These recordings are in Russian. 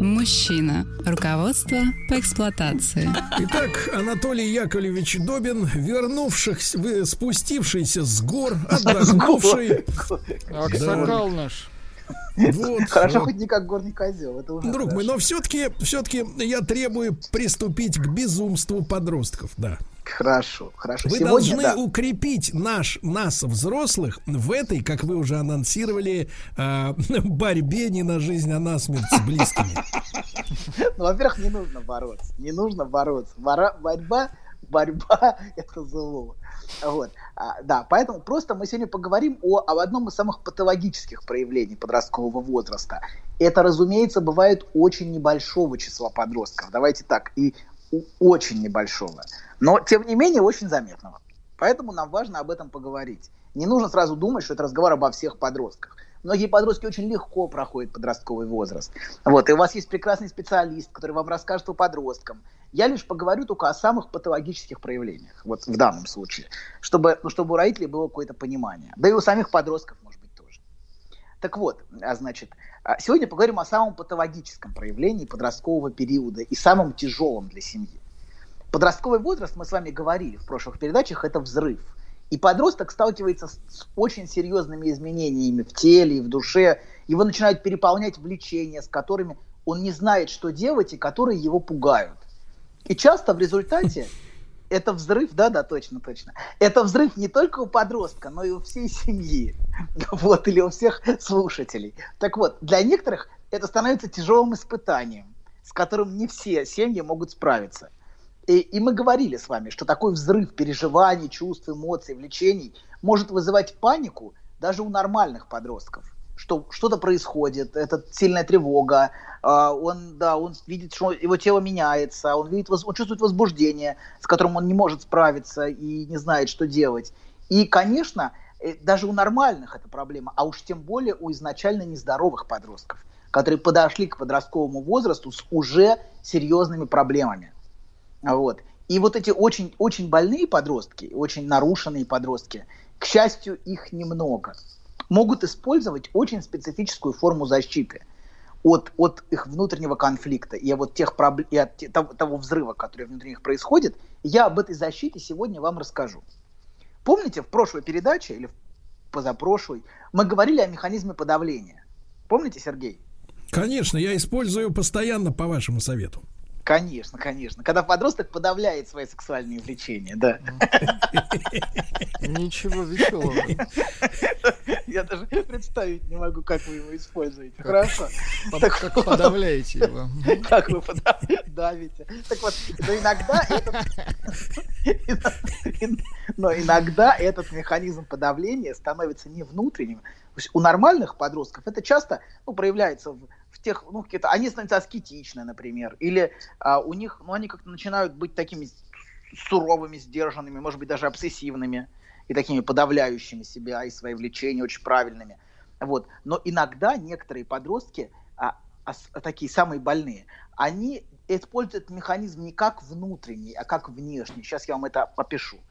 Мужчина. Руководство по эксплуатации. Итак, Анатолий Яковлевич Добин, вернувшихся, вы- спустившийся с гор, отдохнувший. Аксакал наш. Вот, Хорошо, вот. хоть не как горный козел. Это уже Друг мой, хорошо. но все-таки, все-таки я требую приступить к безумству подростков, да. Хорошо, хорошо. Вы Сегодня, должны да. укрепить наш, нас, взрослых, в этой, как вы уже анонсировали, э, борьбе не на жизнь, а на смерть с близкими. Ну, во-первых, не нужно бороться. Не нужно бороться. Борьба, борьба – это зло. Вот. А, да, поэтому просто мы сегодня поговорим о, об одном из самых патологических проявлений подросткового возраста. Это, разумеется, бывает очень небольшого числа подростков. Давайте так, и очень небольшого. Но, тем не менее, очень заметного. Поэтому нам важно об этом поговорить. Не нужно сразу думать, что это разговор обо всех подростках. Многие подростки очень легко проходят подростковый возраст. Вот, и у вас есть прекрасный специалист, который вам расскажет о подросткам. Я лишь поговорю только о самых патологических проявлениях, вот в данном случае, чтобы, ну, чтобы у родителей было какое-то понимание. Да и у самих подростков, может быть, тоже. Так вот, а, значит, а, сегодня поговорим о самом патологическом проявлении подросткового периода и самом тяжелом для семьи. Подростковый возраст, мы с вами говорили в прошлых передачах, это взрыв. И подросток сталкивается с, с очень серьезными изменениями в теле и в душе. Его начинают переполнять влечения, с которыми он не знает, что делать, и которые его пугают. И часто в результате это взрыв, да, да, точно, точно. Это взрыв не только у подростка, но и у всей семьи. Вот, или у всех слушателей. Так вот, для некоторых это становится тяжелым испытанием, с которым не все семьи могут справиться. И, и мы говорили с вами, что такой взрыв переживаний, чувств, эмоций, влечений может вызывать панику даже у нормальных подростков. Что что-то происходит, это сильная тревога, а, он, да, он видит, что его тело меняется, он, видит, он чувствует возбуждение, с которым он не может справиться и не знает, что делать. И, конечно, э, даже у нормальных это проблема, а уж тем более у изначально нездоровых подростков, которые подошли к подростковому возрасту с уже серьезными проблемами. Вот. И вот эти очень, очень больные подростки, очень нарушенные подростки, к счастью, их немного, могут использовать очень специфическую форму защиты от, от их внутреннего конфликта и, вот тех пробл- и от того, того взрыва, который внутри них происходит. Я об этой защите сегодня вам расскажу. Помните, в прошлой передаче или позапрошлой мы говорили о механизме подавления. Помните, Сергей? Конечно, я использую постоянно по вашему совету. Конечно, конечно. Когда подросток подавляет свои сексуальные влечения, да. Ничего веселого. Я даже представить не могу, как вы его используете. Хорошо. Как подавляете его. Как вы давите. Так вот, но иногда этот... Но иногда этот механизм подавления становится не внутренним. У нормальных подростков это часто ну, проявляется в тех, ну, какие-то, они становятся аскетичны, например, или а, у них, ну, они как-то начинают быть такими суровыми, сдержанными, может быть, даже обсессивными и такими подавляющими себя и свои влечения очень правильными. Вот. Но иногда некоторые подростки, а, ос- такие самые больные, они используют механизм не как внутренний, а как внешний. Сейчас я вам это опишу.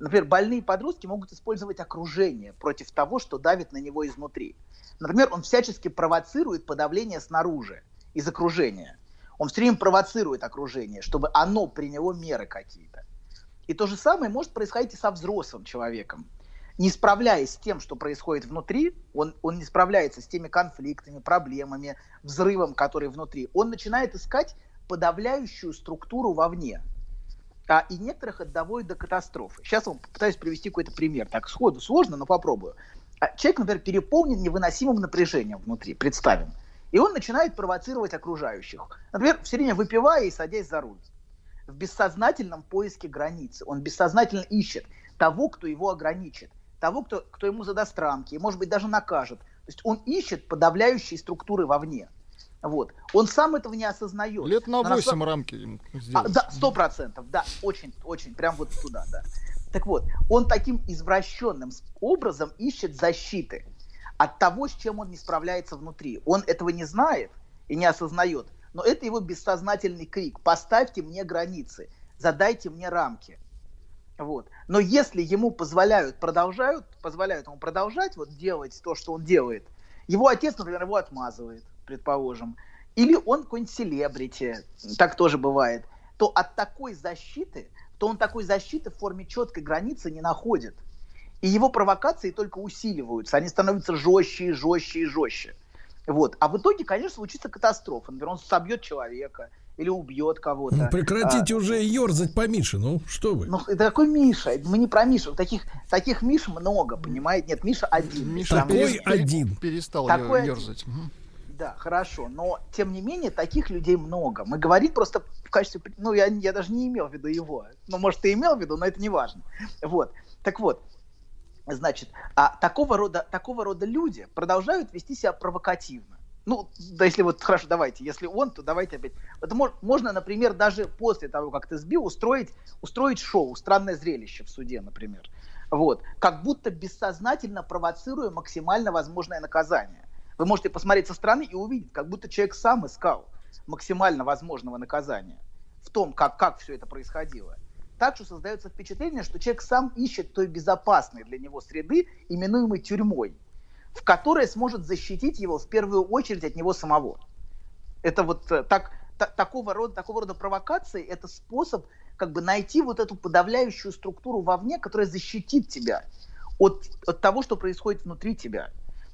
Например, больные подростки могут использовать окружение против того, что давит на него изнутри. Например, он всячески провоцирует подавление снаружи, из окружения. Он все время провоцирует окружение, чтобы оно приняло меры какие-то. И то же самое может происходить и со взрослым человеком. Не справляясь с тем, что происходит внутри, он, он не справляется с теми конфликтами, проблемами, взрывом, который внутри. Он начинает искать подавляющую структуру вовне. А, и некоторых это доводит до катастрофы. Сейчас вам попытаюсь привести какой-то пример. Так сходу сложно, но попробую. А Человек, например, переполнен невыносимым напряжением внутри, представим. И он начинает провоцировать окружающих. Например, все время выпивая и садясь за руль. В бессознательном поиске границы. Он бессознательно ищет того, кто его ограничит. Того, кто, кто ему задаст рамки, и, может быть, даже накажет. То есть он ищет подавляющие структуры вовне. Вот. Он сам этого не осознает. Лет на Но на 8 самом- рамки ему а, сделать. да, сто процентов, да, очень, очень, прям вот туда, да. Так вот, он таким извращенным образом ищет защиты от того, с чем он не справляется внутри. Он этого не знает и не осознает, но это его бессознательный крик. Поставьте мне границы, задайте мне рамки. Вот. Но если ему позволяют, продолжают, позволяют ему продолжать вот делать то, что он делает, его отец, например, его отмазывает, предположим, или он какой-нибудь селебрити, так тоже бывает, то от такой защиты, то он такой защиты в форме четкой границы не находит. И его провокации только усиливаются, они становятся жестче и жестче и жестче. Вот. А в итоге, конечно, случится катастрофа. Например, он собьет человека или убьет кого-то. Ну, Прекратите А, уже ерзать по Мише, ну что вы. ну, это какой Миша? Мы не про Мишу. Таких, таких Миш много, понимаете? Нет, Миша один. Миша Такой перес- один. перестал Такой е- один. Да, хорошо. Но, тем не менее, таких людей много. Мы говорим просто в качестве... Ну, я, я даже не имел в виду его. Ну, может, ты имел в виду, но это не важно. Вот. Так вот, значит, а такого рода, такого рода люди продолжают вести себя провокативно. Ну, да если вот, хорошо, давайте, если он, то давайте опять. Это мож- можно, например, даже после того, как ты сбил, устроить, устроить шоу, странное зрелище в суде, например. Вот. Как будто бессознательно провоцируя максимально возможное наказание. Вы можете посмотреть со стороны и увидеть, как будто человек сам искал максимально возможного наказания в том, как, как все это происходило. Так что создается впечатление, что человек сам ищет той безопасной для него среды, именуемой тюрьмой, в которой сможет защитить его в первую очередь от него самого. Это вот э, так, та- такого, рода, такого рода провокации, это способ как бы найти вот эту подавляющую структуру вовне, которая защитит тебя от, от того, что происходит внутри тебя.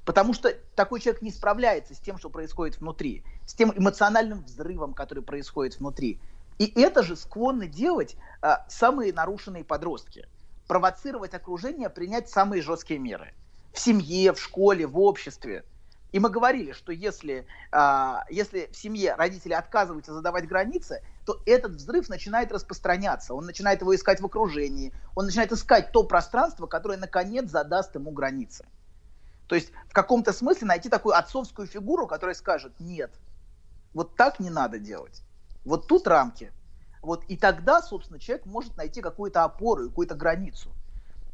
Потому что такой человек не справляется с тем, что происходит внутри, с тем эмоциональным взрывом, который происходит внутри. И это же склонны делать а, самые нарушенные подростки. Провоцировать окружение принять самые жесткие меры. В семье, в школе, в обществе. И мы говорили, что если, а, если в семье родители отказываются задавать границы, то этот взрыв начинает распространяться. Он начинает его искать в окружении. Он начинает искать то пространство, которое наконец задаст ему границы. То есть в каком-то смысле найти такую отцовскую фигуру, которая скажет, нет, вот так не надо делать. Вот тут рамки. Вот и тогда, собственно, человек может найти какую-то опору и какую-то границу.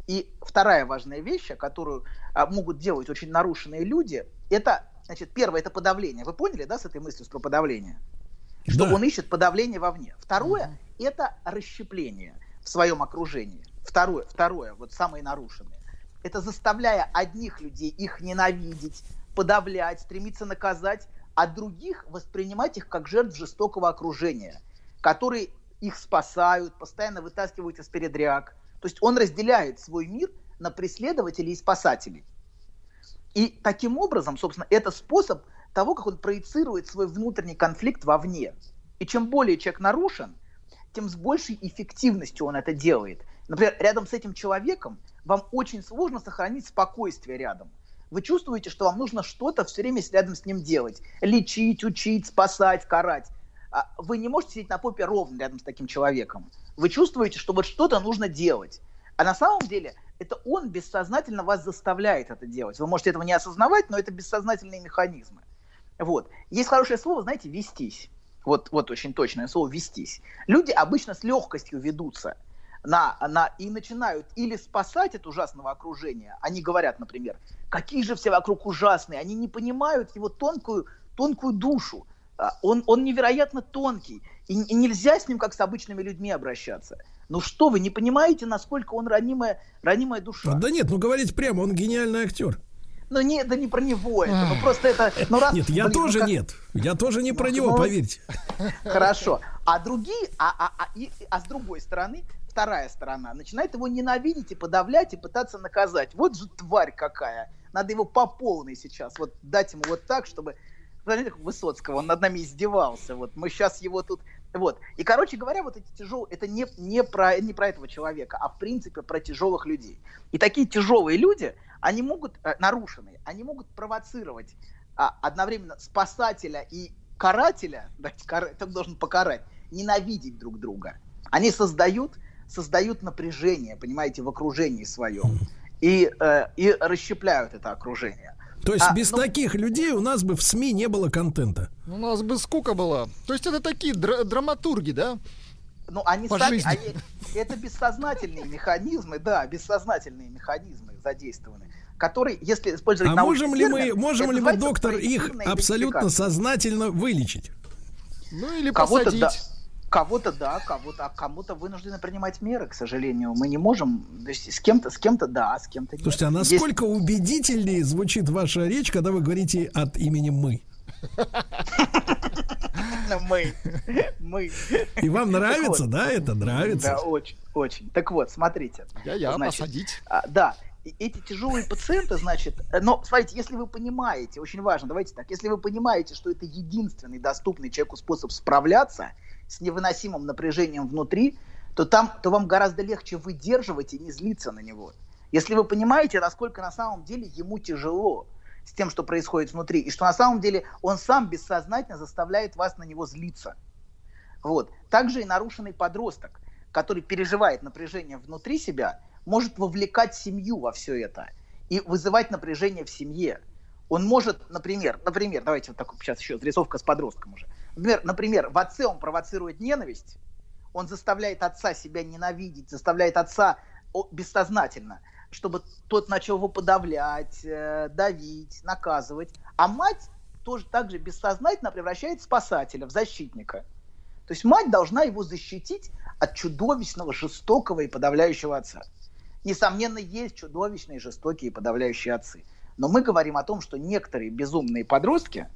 И вторая важная вещь, которую а, могут делать очень нарушенные люди, это, значит, первое, это подавление. Вы поняли, да, с этой мыслью про подавление? Что Да. он ищет подавление вовне. Второе, это расщепление в своем окружении. Второе, второе, вот самое нарушенное. Это заставляя одних людей их ненавидеть, подавлять, стремиться наказать, а других воспринимать их как жертв жестокого окружения, которые их спасают, постоянно вытаскивают из передряг. То есть он разделяет свой мир на преследователей и спасателей. И таким образом, собственно, это способ того, как он проецирует свой внутренний конфликт вовне. И чем более человек нарушен, тем с большей эффективностью он это делает. Например, рядом с этим человеком вам очень сложно сохранить спокойствие рядом. Вы чувствуете, что вам нужно что-то все время рядом с ним делать. Лечить, учить, спасать, карать. А Вы не можете сидеть на попе ровно рядом с таким человеком. Вы чувствуете, что вот что-то нужно делать. А на самом деле это он бессознательно вас заставляет это делать. Вы можете этого не осознавать, но это бессознательные механизмы. Вот. Есть хорошее слово, знаете, вестись. Вот, вот очень точное слово вестись. Люди обычно с легкостью ведутся на, на, и начинают или спасать от ужасного окружения. Они говорят, например, какие же все вокруг ужасные. Они не понимают его тонкую, тонкую душу. А, Он, он невероятно тонкий. И, и нельзя с ним как с обычными людьми обращаться. Ну что вы, не понимаете, насколько он ранимая, ранимая душа? Да нет, ну говорите прямо, он гениальный актер. Ну не, это не про него это. Ну просто это... Ну, раз, Нет, я блин, ну тоже как- нет. Я тоже не про Ну, него, ну, поверьте. Хорошо. А другие, а, а, а, и- а с другой стороны, вторая сторона начинает его ненавидеть и подавлять и пытаться наказать. Вот же тварь какая. Надо его по полной сейчас вот дать ему вот так, чтобы знаете, как Высоцкого, он над нами издевался. Вот мы сейчас его тут. Вот. И, короче говоря, вот эти тяжелые, это не, не, про, не про этого человека, а в принципе про тяжелых людей. И такие тяжелые люди, они могут, э, нарушенные, они могут провоцировать а, одновременно спасателя и карателя, да, кар- кто должен покарать, ненавидеть друг друга. Они создают, создают напряжение, понимаете, в окружении своем. И, э, и расщепляют это окружение. То есть А, без ну- таких людей у нас бы в СМИ не было контента. У нас бы скука была. То есть это такие дра- драматурги, да? Ну, они По сами, жизни. они- это бессознательные механизмы, да, бессознательные механизмы задействованы, которые, если использовать А можем ли мы, можем ли мы, доктор, их абсолютно сознательно вылечить? Ну или Кого-то посадить. да, кого-то да, кого-то, а кому-то вынуждены принимать меры, к сожалению. Мы не можем, то есть с кем-то, с кем-то да, с кем-то нет. Слушайте, а Есть- насколько убедительнее звучит ваша речь, когда вы говорите от имени мы? мы, мы. И вам нравится, да, это нравится? Да, очень, очень. Так вот, смотрите. Я-я, посадить. А, да, эти тяжелые пациенты, значит, э, но смотрите, если вы понимаете, очень важно, давайте так, если вы понимаете, что это единственный доступный человеку способ справляться с невыносимым напряжением внутри, то там, то вам гораздо легче выдерживать и не злиться на него. Если вы понимаете, насколько на самом деле ему тяжело с тем, что происходит внутри, и что на самом деле он сам бессознательно заставляет вас на него злиться. Вот. Также и нарушенный подросток, который переживает напряжение внутри себя, может вовлекать семью во все это и вызывать напряжение в семье. Он может, например, например, давайте вот так сейчас еще зарисовка с подростком уже. Например, например, в отце он провоцирует ненависть, он заставляет отца себя ненавидеть, заставляет отца бессознательно, чтобы тот начал его подавлять, э, давить, наказывать. А мать тоже также бессознательно превращает в спасателя, в защитника. То есть мать должна его защитить от чудовищного, жестокого и подавляющего отца. Несомненно, есть чудовищные, жестокие и подавляющие отцы. Но мы говорим о том, что некоторые безумные подростки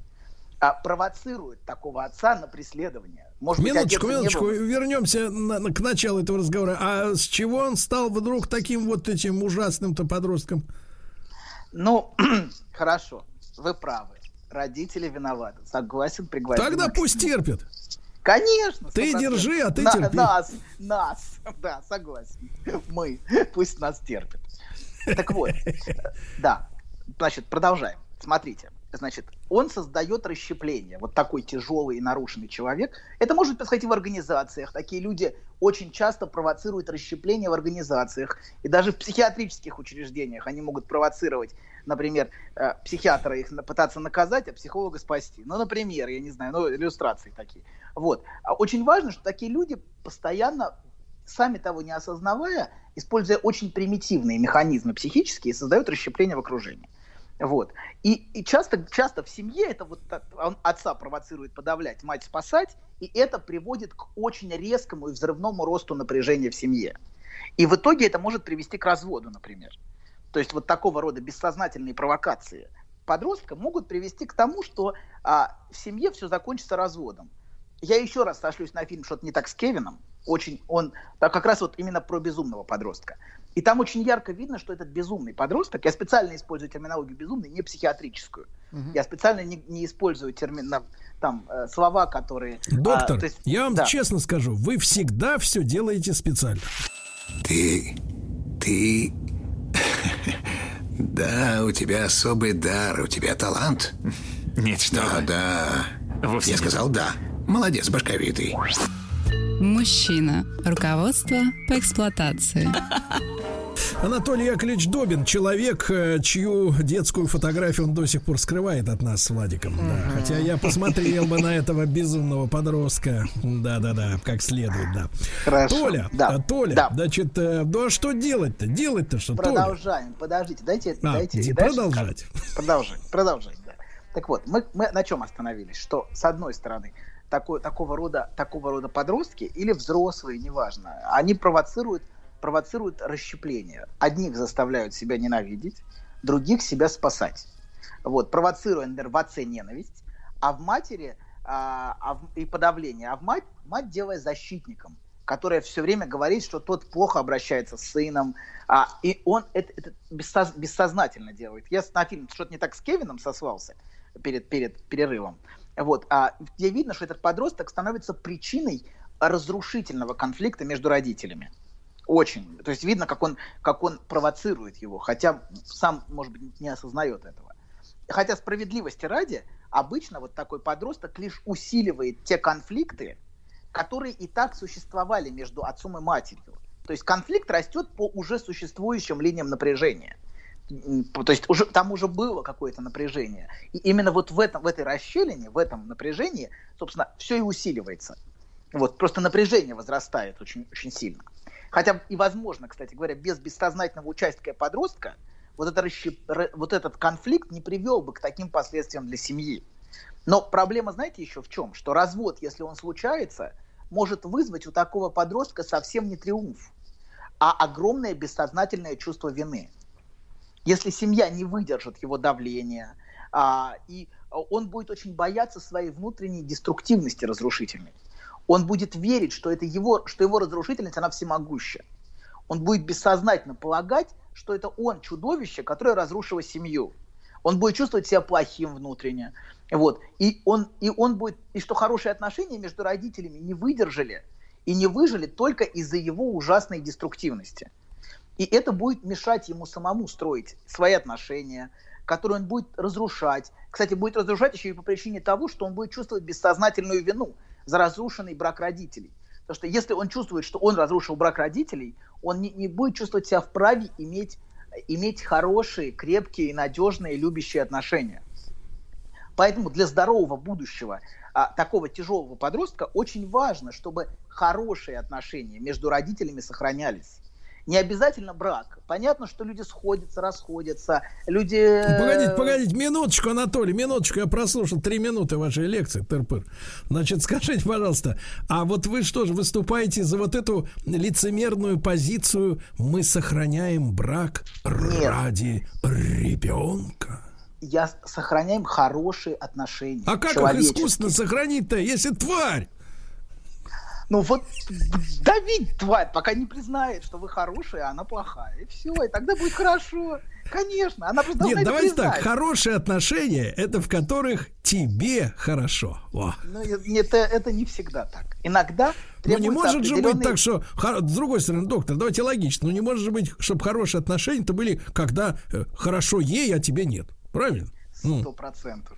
а, провоцируют такого отца на преследование. Может быть, Минуточку, не минуточку, вернемся на- на- к началу этого разговора. А с чего он стал вдруг таким вот этим ужасным-то подростком? Ну, хорошо, вы правы. Родители виноваты. Согласен, пригвоздим. Тогда пусть терпит. Конечно. Ты 100%. держи, а ты На- терпи. Нас, нас, да, согласен. Мы, пусть нас терпят. Так вот, да, значит, продолжаем. Смотрите, значит, он создает расщепление. Вот такой тяжелый и нарушенный человек. Это может происходить в организациях. Такие люди очень часто провоцируют расщепление в организациях. И даже в психиатрических учреждениях они могут провоцировать, например, э, психиатра их пытаться наказать, а психолога спасти. Ну, например, я не знаю, ну, иллюстрации такие. Вот. А очень важно, что такие люди постоянно, сами того не осознавая, используя очень примитивные механизмы психические, создают расщепление в окружении. Вот. И, и часто, часто в семье это вот он отца провоцирует подавлять, мать спасать, и это приводит к очень резкому и взрывному росту напряжения в семье. И в итоге это может привести к разводу, например. То есть вот такого рода бессознательные провокации подростка могут привести к тому, что а, в семье все закончится разводом. Я еще раз сошлюсь на фильм «Что-то не так с Кевином». Очень он, так как раз вот именно про безумного подростка. И там очень ярко видно, что этот безумный подросток, я специально использую терминологию безумный, не психиатрическую. Мгм. Я специально не, не использую термин, там, э, слова, которые... а, Доктор, то есть- я вам да. честно скажу, вы всегда все делаете специально. Ты... ты... Да, у тебя особый дар, у тебя талант. Нет, что Да, да. Вовсе Я нет. сказал да. Молодец, башковитый. Мужчина. Руководство по эксплуатации. Анатолий Яковлевич Добин, человек, э, чью детскую фотографию он до сих пор скрывает от нас с Владиком. Да, хотя я посмотрел бы на этого безумного подростка. Да-да-да, как следует, да. Хорошо. Толя, Да. а, Толя, Да. значит, э, ну а что делать-то? Делать-то что, Толя? Продолжаем. Подождите, дайте, А, дайте. продолжать. Продолжать, продолжать, да. Так вот, мы, мы на чем остановились? Что, с одной стороны, такой, такого, рода, такого рода подростки или взрослые, неважно, они провоцируют, провоцируют расщепление. Одних заставляют себя ненавидеть, других себя спасать. Вот, провоцируя, например, в отце ненависть, а в матери а, а в- и подавление, а в мать, мать делая защитником, которая все время говорит, что тот плохо обращается с сыном, а, и он это, это бессоз- бессознательно делает. Я на фильм что-то не так с Кевином сослался перед, перед перерывом. Вот, а, где видно, что этот подросток становится причиной разрушительного конфликта между родителями. Очень. То есть видно, как он, как он провоцирует его, хотя сам, может быть, не осознает этого. Хотя справедливости ради, обычно вот такой подросток лишь усиливает те конфликты, которые и так существовали между отцом и матерью. То есть конфликт растет по уже существующим линиям напряжения. То есть уже, там уже было какое-то напряжение. И именно вот в, этом, в этой расщелине, в этом напряжении, собственно, все и усиливается. Вот, просто напряжение возрастает очень, очень сильно. Хотя и возможно, кстати говоря, без бессознательного участия подростка вот, это расщеп... вот этот конфликт не привел бы к таким последствиям для семьи. Но проблема, знаете, еще в чем? Что развод, если он случается, может вызвать у такого подростка совсем не триумф, а огромное бессознательное чувство вины. Если семья не выдержит его давления, а, и он будет очень бояться своей внутренней деструктивности разрушительной. Он будет верить, что, это его, что его разрушительность, она всемогуща. Он будет бессознательно полагать, что это он чудовище, которое разрушило семью. Он будет чувствовать себя плохим внутренне. Вот. И, он, и он будет, и что хорошие отношения между родителями не выдержали и не выжили только из-за его ужасной деструктивности. И это будет мешать ему самому строить свои отношения, которые он будет разрушать. Кстати, будет разрушать еще и по причине того, что он будет чувствовать бессознательную вину за разрушенный брак родителей. Потому что если он чувствует, что он разрушил брак родителей, он не, не будет чувствовать себя вправе иметь, иметь хорошие, крепкие, надежные, любящие отношения. Поэтому для здорового будущего а, такого тяжелого подростка очень важно, чтобы хорошие отношения между родителями сохранялись. Не обязательно брак. Понятно, что люди сходятся, расходятся. Люди... Э, погодите, погодите, минуточку, Анатолий, минуточку. Я прослушал три минуты вашей лекции, тырпыр. Значит, скажите, пожалуйста, а вот вы что же выступаете за вот эту лицемерную позицию «мы сохраняем брак Нет. ради ребенка»? я сохраняем хорошие отношения. А как их искусственно сохранить-то, если тварь? Ну вот давить тварь, пока не признает, что вы хорошая, а она плохая. И все, и тогда будет хорошо. Конечно, она просто Нет, давайте признать. так, хорошие отношения, это в которых тебе хорошо. Во. Ну, это, это не всегда так. Иногда Ну не может определенный... же быть так, что... С другой стороны, доктор, давайте логично. Ну не может же быть, чтобы хорошие отношения-то были, когда э, хорошо ей, а тебе нет. Правильно? Ну. Сто процентов.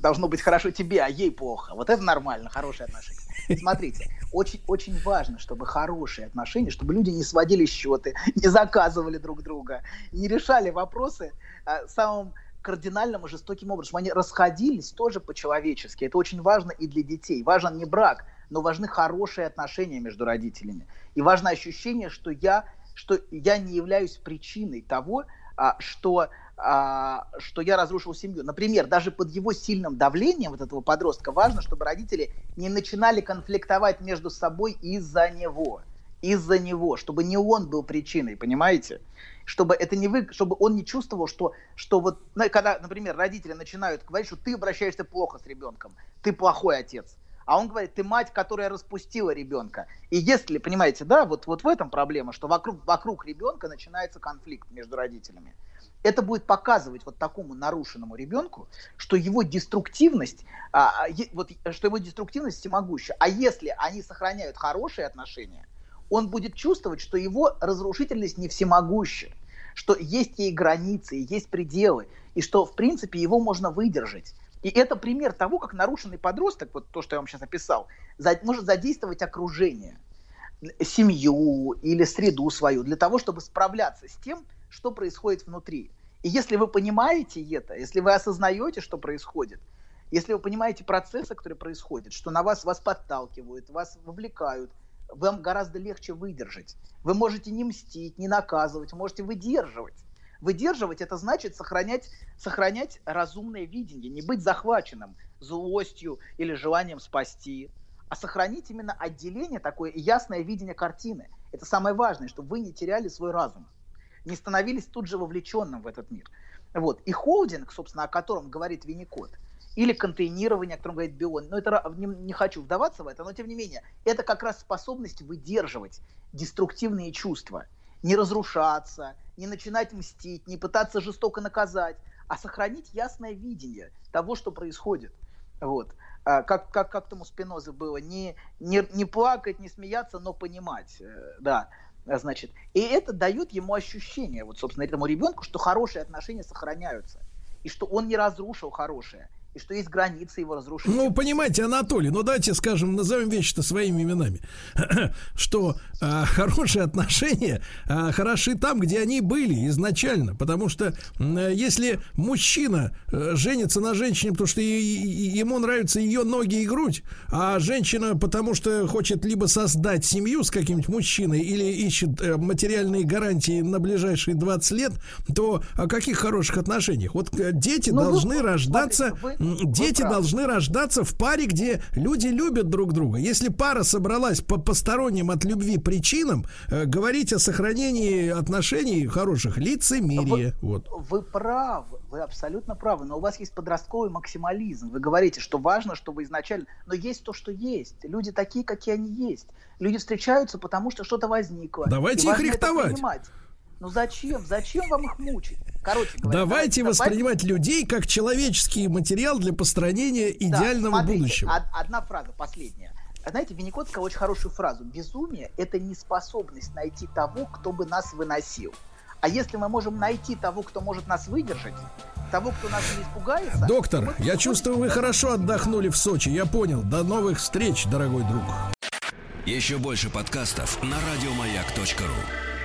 Должно быть хорошо тебе, а ей плохо. Вот это нормально, хорошие отношения. Смотрите, очень, очень важно, чтобы хорошие отношения, чтобы люди не сводили счеты, не заказывали друг друга, не решали вопросы а, самым кардинальным и жестоким образом. Они расходились тоже по-человечески. Это очень важно и для детей. Важен не брак, но важны хорошие отношения между родителями. И важно ощущение, что я, что я не являюсь причиной того, а, что что я разрушил семью. Например, даже под его сильным давлением вот этого подростка важно, чтобы родители не начинали конфликтовать между собой из-за него. Из-за него, чтобы не он был причиной, понимаете? Чтобы это не вы, чтобы он не чувствовал, что, что вот, когда, например, родители начинают говорить, что ты обращаешься плохо с ребенком, ты плохой отец. А он говорит, ты мать, которая распустила ребенка. И если, понимаете, да, вот, вот в этом проблема, что вокруг, вокруг ребенка начинается конфликт между родителями это будет показывать вот такому нарушенному ребенку, что его деструктивность, а, а вот, что его деструктивность всемогуща. А если они сохраняют хорошие отношения, он будет чувствовать, что его разрушительность не всемогуща, что есть ей границы, есть пределы, и что, в принципе, его можно выдержать. И это пример того, как нарушенный подросток, вот то, что я вам сейчас описал, может задействовать окружение, семью или среду свою для того, чтобы справляться с тем, что происходит внутри. И если вы понимаете это, если вы осознаете, что происходит, если вы понимаете процессы, которые происходят, что на вас вас подталкивают, вас вовлекают, вам гораздо легче выдержать. Вы можете не мстить, не наказывать, можете выдерживать. Выдерживать это значит сохранять, сохранять разумное видение, не быть захваченным злостью или желанием спасти, а сохранить именно отделение, такое ясное видение картины. Это самое важное, чтобы вы не теряли свой разум не становились тут же вовлеченным в этот мир. Вот. И холдинг, собственно, о котором говорит Винникот, или контейнирование, о котором говорит Бион, но это не, не хочу вдаваться в это, но тем не менее, это как раз способность выдерживать деструктивные чувства, не разрушаться, не начинать мстить, не пытаться жестоко наказать, а сохранить ясное видение того, что происходит. Вот. А, как, как, как там у Спинозы было, не, не, не плакать, не смеяться, но понимать. Э, да. Значит, и это дает ему ощущение, вот, собственно, этому ребенку, что хорошие отношения сохраняются, и что он не разрушил хорошее. И что есть границы его разрушения. Ну, понимаете, Анатолий, ну давайте скажем, назовем вещи-то своими именами. Что а, хорошие отношения а, хороши там, где они были изначально. Потому что а, если мужчина а, женится на женщине, потому что и, и, ему нравятся ее ноги и грудь, а женщина, потому что хочет либо создать семью с каким-нибудь мужчиной или ищет а, материальные гарантии на ближайшие 20 лет, то о каких хороших отношениях? Вот дети Ну, должны вы- рождаться, смотрите, вы- дети правы. должны рождаться в паре, где люди любят друг друга. Если пара собралась по посторонним от любви причинам, э, говорить о сохранении отношений хороших лицемерие. Вот. Вы правы, вы абсолютно правы, но у вас есть подростковый максимализм. Вы говорите, что важно, чтобы изначально... Но есть то, что есть. Люди такие, какие они есть. Люди встречаются, потому что что-то возникло. Давайте их рихтовать. Ну зачем? Зачем вам их мучить? Короче говоря, Давайте давайте- воспринимать людей как человеческий материал для построения Да, идеального смотрите, будущего. од- одна фраза, последняя. Знаете, Винникот сказал очень хорошую фразу. Безумие – это неспособность найти того, кто бы нас выносил. А если мы можем найти того, кто может нас выдержать, того, кто нас не испугается... то Доктор, мы я чувствую, вы хорошо отдохнули в Сочи. Я понял. До новых встреч, дорогой друг. Еще больше подкастов на радиомаяк.ру.